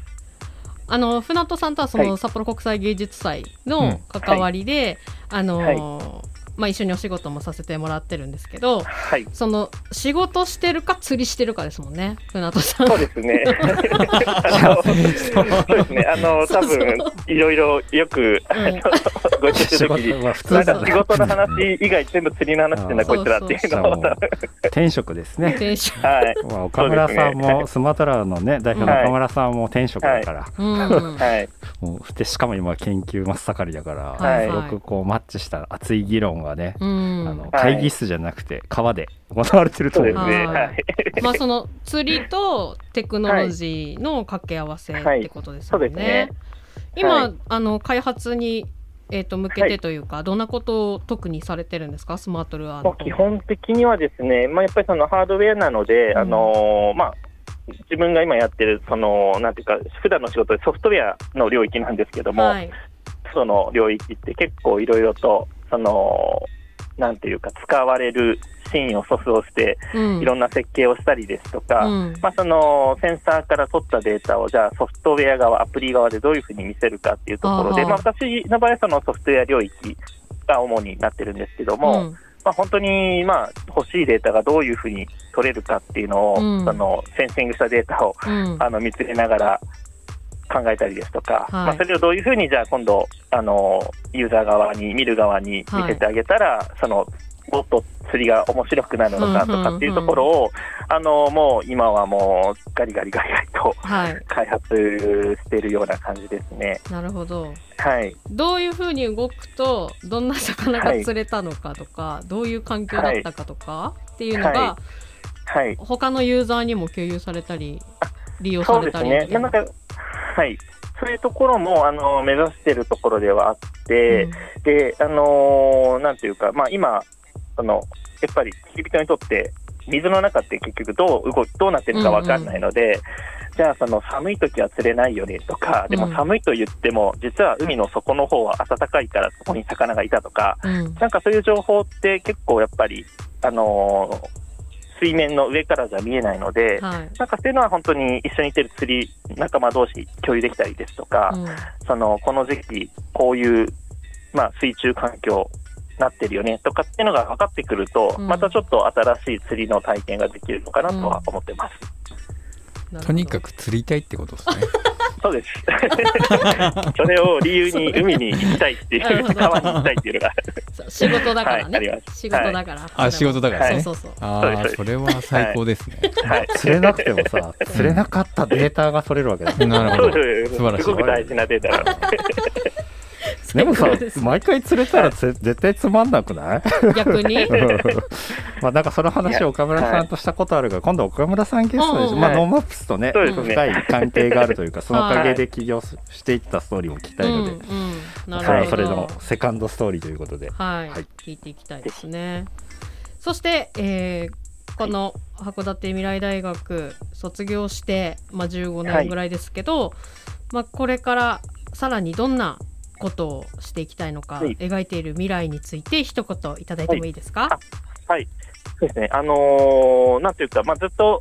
あの船戸さんとはそはい。の札幌国際芸術祭うのん関わりで、あのーはまあ、一緒にお仕事もさせてもらってるんですけどはい。その仕事してるか釣りしてるかですもんね船戸さん。そうですね。あのそうですね。あの、多分、いろいろよく、あのご一緒して仕る時に、事は普通なんだねか仕事の話以外全部釣りの話してんだ、うんこいつらっていうのを、転職ですね。テンションはい。まあ、岡村さんもスマトラのね代表のはい岡村さんも転職だから、うんはい。もうでしかも今研究真っ盛りだから、はいすごくこうマッチした熱い議論がね、うん。あの会議室じゃなくて川で行われてると思う。そうですね。はいはい。まあその釣りとテクノロジーの掛け合わせってことですよね。ね。今、はい。あの開発にえっ、と向けてというか、どんなことを特にされてるんですか？スマートルアー基本的にはですね、まあ、やっぱりそのハードウェアなので、うん。あのーまあ、自分が今やってる、その、なんていうか、普段の仕事でソフトウェアの領域なんですけども、はい。その領域って結構いろいろと、その、なんていうか、使われるシーンを訴訟して、うん。いろんな設計をしたりですとか、うん。まあ、そのセンサーから取ったデータを、じゃあソフトウェア側、アプリ側でどういうふうに見せるかっていうところで、まあ、私の場合はそのソフトウェア領域が主になってるんですけども、うん。まあ、本当に、まあ、欲しいデータがどういうふうに取れるかっていうのを、うん。そのセンシングしたデータをうん。あの見つけながら考えたりですとか、はい。まあ、それをどういうふうにじゃあ今度あのユーザー側に見る側に見せてあげたら、そのもっと釣りが面白くなるのかとかっていうところを、あのもう今はもうガリガリガリガリとはい。開発しているような感じですね。なるほど。はい、どういうふうに動くとどんな魚が釣れたのかとか、どういう環境だったかとか、っていうのが、ははい、他のユーザーにも共有されたり利用されそうですね。なんかはい、そういうところもあの目指しているところではあって、で、あのーなんていうか、まあ、今、そのやっぱり釣り人にとって、水の中って結局どう動どうなってるかわかんないので、じゃあ、その寒い時は釣れないよねとか、でもうん寒いと言っても、実は海の底の方は暖かいから、そこに魚がいたとか、うん。なんかそういう情報って結構やっぱり、あのー水面の上からじゃ見えないので、はい。なんかそういうのは本当に一緒にいてる釣り仲間同士共有できたりですとか、うん。そのこの時期、こういう、まあ、水中環境なってるよねとかっていうのが分かってくると、うん。またちょっと新しい釣りの体験ができるのかなとは思ってます。とにかく釣りたいってことですね。そうです。それを理由に海に行きたいっていう、川に行きたいっていうのが、仕事だからね、はいあります。仕事だから、あ、仕事だからね。そうそう。そうああ、そうです。それは最高ですね。はい。釣れなくてもさ釣れなかったデータが取れるわけだ。そうなるほど。です。素晴らしい。すごく大事なデータなので。でもさ毎回釣れたらつ絶対つまんなくない？逆に？まあなんかその話を岡村さんとしたことあるから、今度岡村さんゲストでしょ、うんまあ、はいノーマップスとね深い関係があるというかそのおかげで起業すしていったストーリーも聞きたいので、それはそれのセカンドストーリーということで、はい、はい。聞いていきたいですね。そして、えーこの函館未来大学卒業して、まあ、15年ぐらいですけど、まあ、これからさらにどんなことをしていきたいのか、はい。描いている未来について一言いただいてもいいですか、はい、そうですね、あのーなんていうか、まあ、ずっと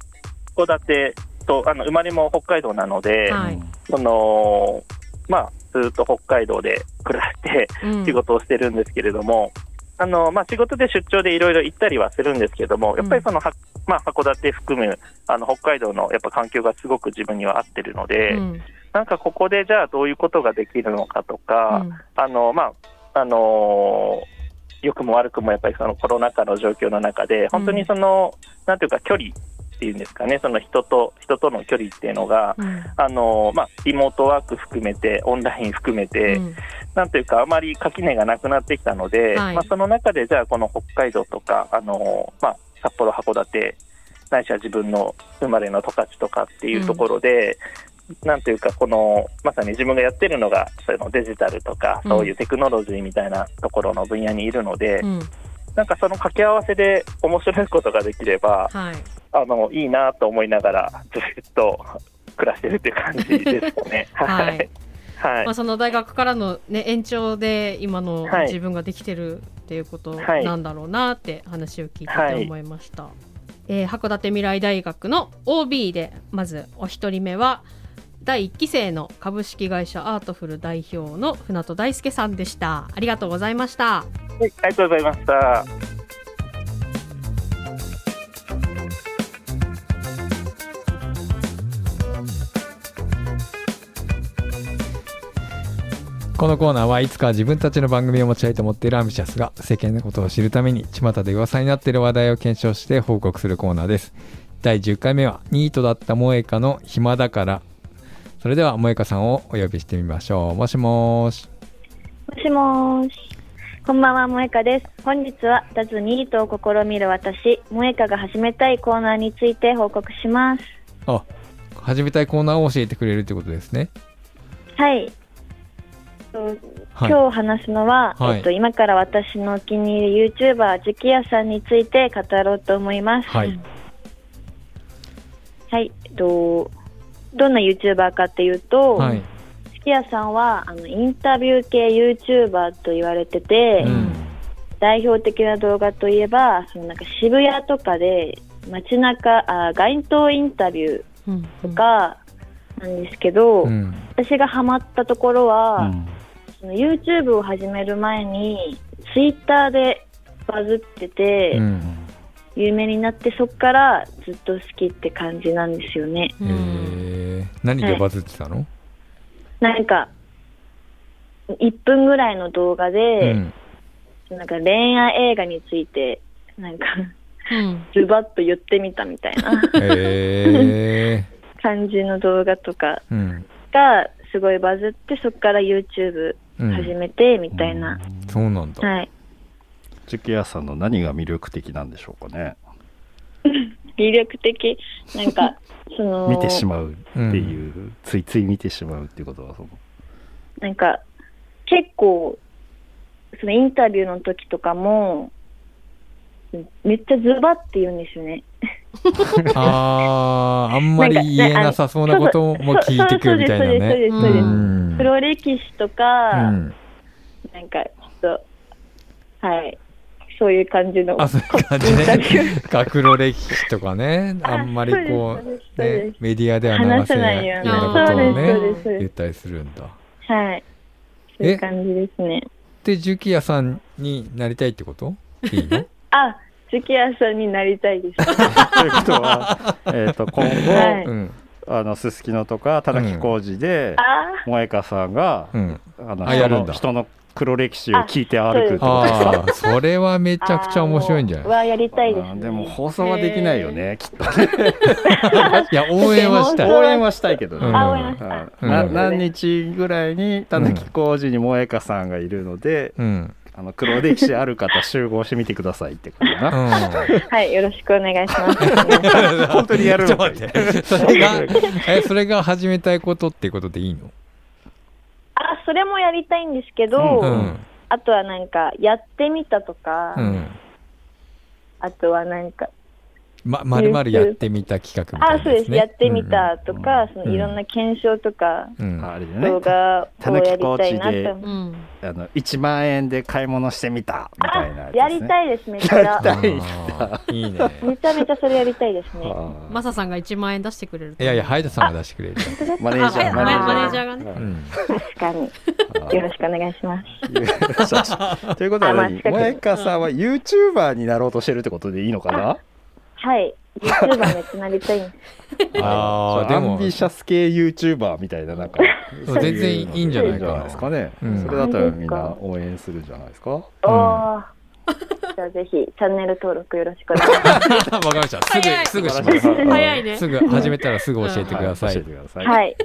戸建てとあの生まれも北海道なので、はい。うんそのまあ、ずっと北海道で暮らしてうん。仕事をしてるんですけれども、あのまあ、仕事で出張でいろいろ行ったりはするんですけども、やっぱりその、はまあ、函館含むあの北海道のやっぱ環境がすごく自分には合ってるので、うん。なんかここでじゃあどういうことができるのかとうか、ん。あのまああのー良くも悪くもやっぱりそのコロナ禍の状況の中で、本当にその、なんていうか、距離っていうんですかね、その人と人との距離っていうのが、うん。あのーまあ、リモートワーク含めて、オンライン含めて、うん。なんていうか、あまり垣根がなくなってきたので、はい。まあ、その中で、じゃあ、この北海道とか、あのーまあ、札幌、函館、ないしは自分の生まれの十勝とかっていうところで、なんていうか、このまさに自分がやってるのが、そのデジタルとか、うん。そういうテクノロジーみたいなところの分野にいるので、うん。なんかその掛け合わせで 面白いことができれば、はい。あのいいなと思いながら、ずっと暮らしてるっていう感じですかね。はい。はい。はい。まあ、その大学からの、ね、延長で今のはい。自分ができてるっていうことはいなんだろうなって話を聞いてて思いました、えー函館未来大学の OB でまずお一人目は第1期生の株式会社アートフル代表の船戸大輔さんでした。ありがとうございました。あありがとうございました。このコーナーはいつか自分たちの番組を持ちたいと思っているアンビシャスが世間のことを知るために巷で噂になっている話題を検証して報告するコーナーです第10回目はニートだった萌香の暇だからそれでは萌香さんをお呼びしてみましょうもしもーしもしもーし。こんばんは、萌香です。本日は脱ニートを試みる私、萌香が始めたいコーナーについて報告します。あ始めたいコーナーを教えてくれるってことですねはい。とはい。今日話すのは、はい。えっと、今から私のお気に入り YouTuber、ジュキヤさんについて語ろうと思います。はい。はい。えっと、どんな YouTuber かっていうと、はい。ジュキヤさんはあのインタビュー系 YouTuber と言われてて、うん。代表的な動画といえばそのなんか渋谷とかで街中あ街頭インタビュうん。ーとかなんですけど、うん。私がハマったところは、うんその YouTube を始める前に Twitter でバズってて、うん有名になってそこからずっと好きって感じなんですよね。うんえー、何でバズってたの、なんか1分ぐらいの動画うで、ん。なんか恋愛映画についてなんかうん。ズバッと言ってみたみたいな。え 感じの動画とかがすごいバズってそこから YouTube うん。始めてみたいな、そうなんだ、はい。ジュキヤさんの何が魅力的なんでしょうかね。魅力的？なんか その見てしまうっていう、ついつい見てしまうっていうことはその。なんか結構そのインタビューの時とかもめっちゃズバって言うんですよね。あーあんまり言えなさそうなことも聞いてくるみたいなそうそうそうねですそうですそうです。うん。黒歴史とか、うん。なんかちょっとはいそういう感じのあそういう感じね。か黒歴史とかね。ああんまりこそうねメディアでは流せないようなことをね言ったりするんだ。はい。そういう感じですね。でジュキヤさんになりたいってこと？いいの？あジュキヤさんになりたいです。ということは、えー、と今後、はい。うんあのすすきのとか田中浩二で、あ萌香さんが、うん。あの人の人の黒歴史を聞いて歩くってことああそれはめちゃくちゃ面白いんじゃない？あーもうはやりたいです、ね。でも放送はできないよね、きっと いや応援はしたい。応援はしたいけどね、うん。うん。何日ぐらいに田中浩二に萌香さんがいるので、うんあの黒歴史ある方集合してみてくださいってことうな、ん。はい、よろしくお願いします。本当にやるのかいそれがえそれが始めたいことっていうことでいいの？あ、それもやりたいんですけど、うん。あとはなんか、やってみたとか、うん。あとはなんか、ままるまるやってみた企画みたいあ、なそうです、ねやってみたとか、うんそのいろんな検証とか、うん。動画をやりたいなって思う。うん。あの1万円で買い物してみたみたいなあ、やりいたいです、めっちゃ。やりたいあー いいね。めちゃめちゃそれやりたいですね。マサさんが1万円出してくれると。いやいやハイダさんが出してくれる。マネージャーあマネージャーがね。うん。確かに。よろしくお願いします。ということはあまあ何近く萌香さんは YouTuber になろうとしてるってことでいいのかな？はい、YouTuber めっちゃなりたいんです。あーでも。アンビシャス系 YouTuber みたいななんか。全然いいんじゃないですかね、うん。それだったらみんな応援するんじゃないですか。おー。じゃあぜひ、チャンネル登録よろしくお願いします。わかりました。すぐすぐします。早い。ね。すぐ始めたらすぐ教えてください。は教えてください、はい、わ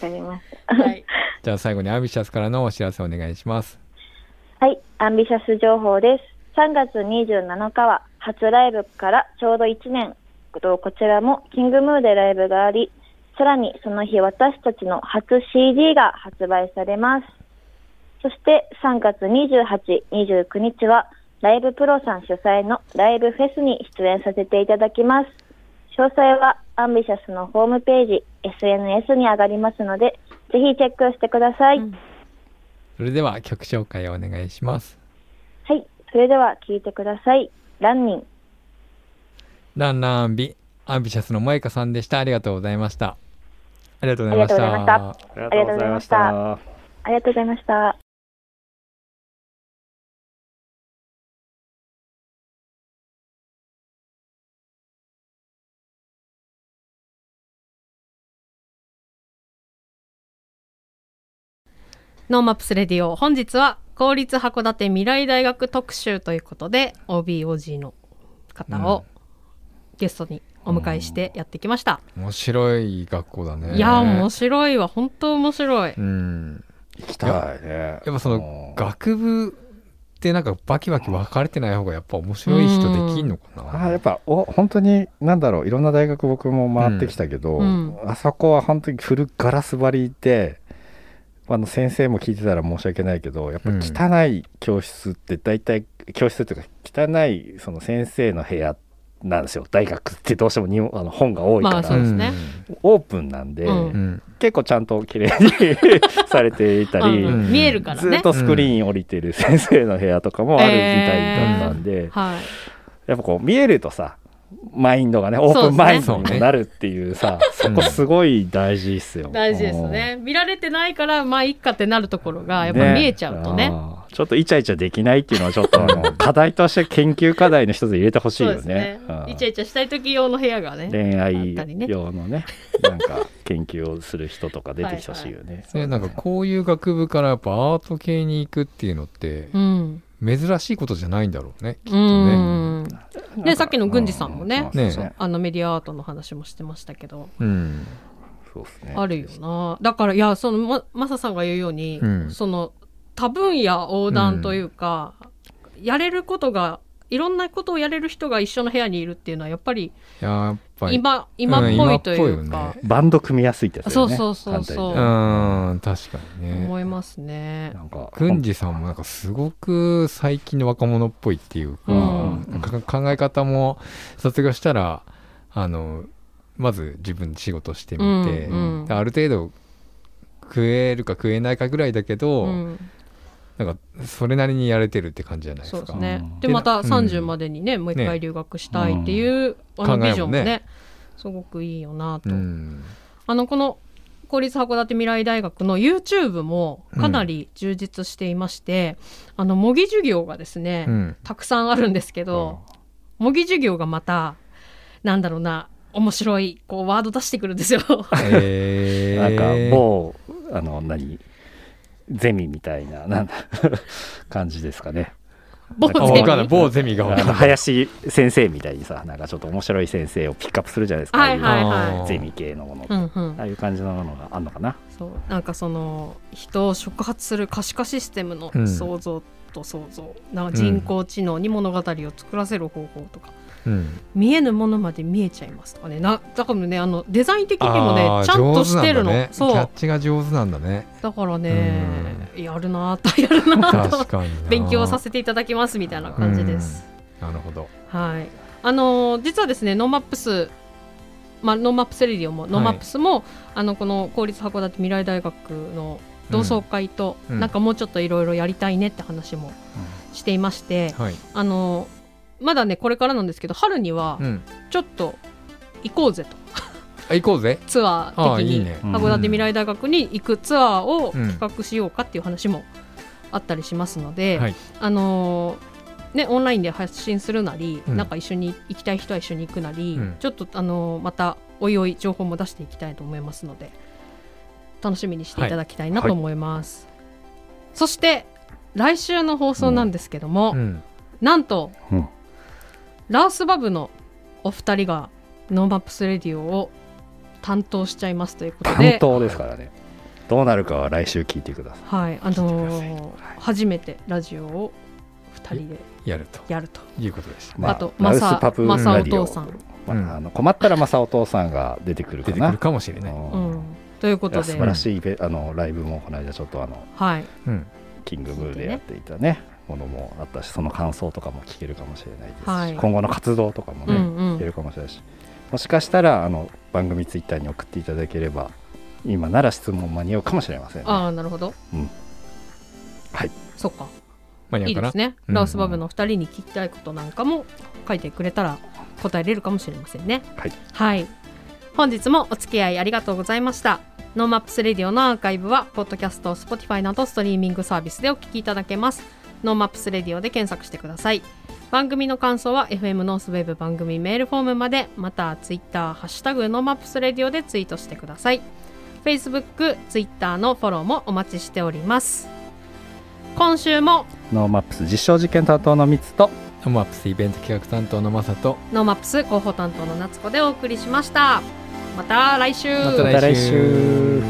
かりました。はい。じゃあ最後にアンビシャスからのお知らせお願いします。はい、アンビシャス情報です。3月27日は初ライブからちょうど1年。こちらもキングムーでライブがあり、さらにその日私たちの初 CD が発売されます。そして3月28、29日はライブプロさん主催のライブフェスに出演させていただきます。詳細はアンビシャスのホームページ、SNS に上がりますので、ぜひチェックしてください。うんそれでは曲紹介をお願いします、それでは聞いてください。ランニン。ランランビ、アンビシャスの萌香さんでした。ありがとうございました。ありがとうございました。ありがとうございました。ありがとうございました。ノーマップスレディオ本日は公立函館未来大学特集ということで OBOG の方をゲストにお迎えしてやってきました、面白い学校だね。いや面白いわ。本当面白い、うん。行きたいね。やっぱその学部ってなんかバキバキ分かれてない方がやっぱ面白い人できんのかあなーやっぱお本当になんだろう。いろんな大学僕も回ってきたけど、うん。あそこは本当にフルガラス張りであの先生も聞いてたら申し訳ないけどやっぱ汚い教室って大体、教室っていうか汚いその先生の部屋なんですよ。大学ってどうしてもにあの本が多いから、まあそうですね。オープンなんで、うん。うん結構ちゃんと綺麗にされていたり、うん見えるからね。ずっとスクリーン降りてる先生の部屋とかもあるみたいだったんで、はい。やっぱこう見えるとさマインドがねオープンマインドにもなるっていうさそ,、こすごい大事っすよ。大事ですね。見られてないからまあいっかってなるところがやっぱ見えちゃうとね。ちょっとイチャイチャできないっていうのはちょっとあの 課題として研究課題の一つに入れてほしいよね。イチャイチャしたい時用の部屋がね恋あ愛用のねなんか研究をする人とか出てきてほしいよね。ねなんかこういう学部からやっぱアート系に行くっていうのってうん珍しいことじゃないんだろうねきっとうねんねさっきの郡司さんもねあのメディアアートの話もしてましたけど。うん。そうですね。あるよな。だからいやそのまマサさんが言うように、うん。その多分野横断というか、やれることがいろんなことをやれる人が一緒の部屋にいるっていうのはやっぱりやっぱり。今今っぽいというか。今っぽいよね、バンド組みやすいってやつだよね。そうそうそうそう。う簡ん確かにね。思いますね。なんか郡司さんもなんかすごく最近の若者っぽいっていうか,、うん。か考え方も卒業したらあのまず自分で仕事してみて、うんうん。である程度食えるか食えないかぐらいだけど、うんなんかそれなりにやれてるって感じじゃないですか。そうですね。うん。でまたうん。30までにね、もう一回留学したいっていう、あのビジョンもねすごくいいよなと、うんあのこの公立函館未来大学の YouTube もかなり充実していまして、あの模擬授業がですね、うん。たくさんあるんですけど、模擬授業がまたなんだろうな面白いこうワード出してくるんですよ。えなんかー、某あの何？ゼミみたいななんだ 感じですかね。某あゼミが林先生みたいにさなんかちょっと面白い先生をピックアップするじゃないですか。はいはいあはーゼミ系のものって、い。うんうん。ああいう感じのものがあるのかな？そう。なんかその人を触発する可視化システムのうん。創造と創造、なんか人工知能に物語を作らせる方法とか、うん、見えぬものまで見えちゃいますとかね。なだからねあのデザイン的にもねちゃんとしてるの、ね、キそう。ャッチが上手なんだね。だからねやるなーと やるなーと勉強させていただきますみたいな感じです。なるほど。はい、あのー実はですねノーマップス、まあ、ノーマップスレディオも、ノーマップスもあのこの公立函館未来大学の同窓会と、うん。なんかもうちょっといろいろやりたいねって話もしていまして、はい、あのーまだねこれからなんですけど春にはうん、ちょっと行こうぜと。あ行こうぜ？ツアー的にあーいいね。函館未来大学に行くツアーをうん。企画しようかっていう話もあったりしますので、はい。あのーね、オンラインで発信するなり、うん。なんか一緒に行きたい人は一緒に行くなり、うん。ちょっと、あのーまたおいおい情報も出していきたいと思いますので楽しみにしていただきたいなと思います、そして来週の放送なんですけども、うん。なんと、うんラウスバブのお二人がノーマップスレディオを担当しちゃいますということで、担当ですからね。どうなるかは来週聞いてください。はい、あのー初めてラジオを二人でやると。やると。いうことでしたまあとラウスマサバブマサお父さん。まあうん。あの困ったらマサお父さんが出てくるかな。出てくるかもしれない、うん。うん、ということで、素晴らしいあのライブもこの間ちょっとあのはい、うん、キングムーでやっていたねものもあったしその感想とかも聞けるかもしれないですし、はい。今後の活動とかもね、うんうん。聞けるかもしれないしもしかしたらあの番組ツイッターに送っていただければ今なら質問間に合うかもしれません、ね、ああなるほど、うん。はい。そっか。間に合かな？いういですね、うん。ラオスバブの二人に聞きたいことなんかも書いてくれたら答えれるかもしれませんね。はい、はい、本日もお付き合いありがとうございました。ノーマップスレディオのアーカイブはポッドキャスト Spotify などストリーミングサービスでお聞きいただけますノーマップスレディオで検索してください。番組の感想は FM ノースウェブ番組メールフォームまでまたツイッターハッシュタグノーマップスレディオでツイートしてください。Facebook、Twitter のフォローもお待ちしております。今週もノーマップス実証実験担当のミツとノマップスイベント企画担当のマサとノーマップス広報担当の夏子でお送りしました。また来週。また来週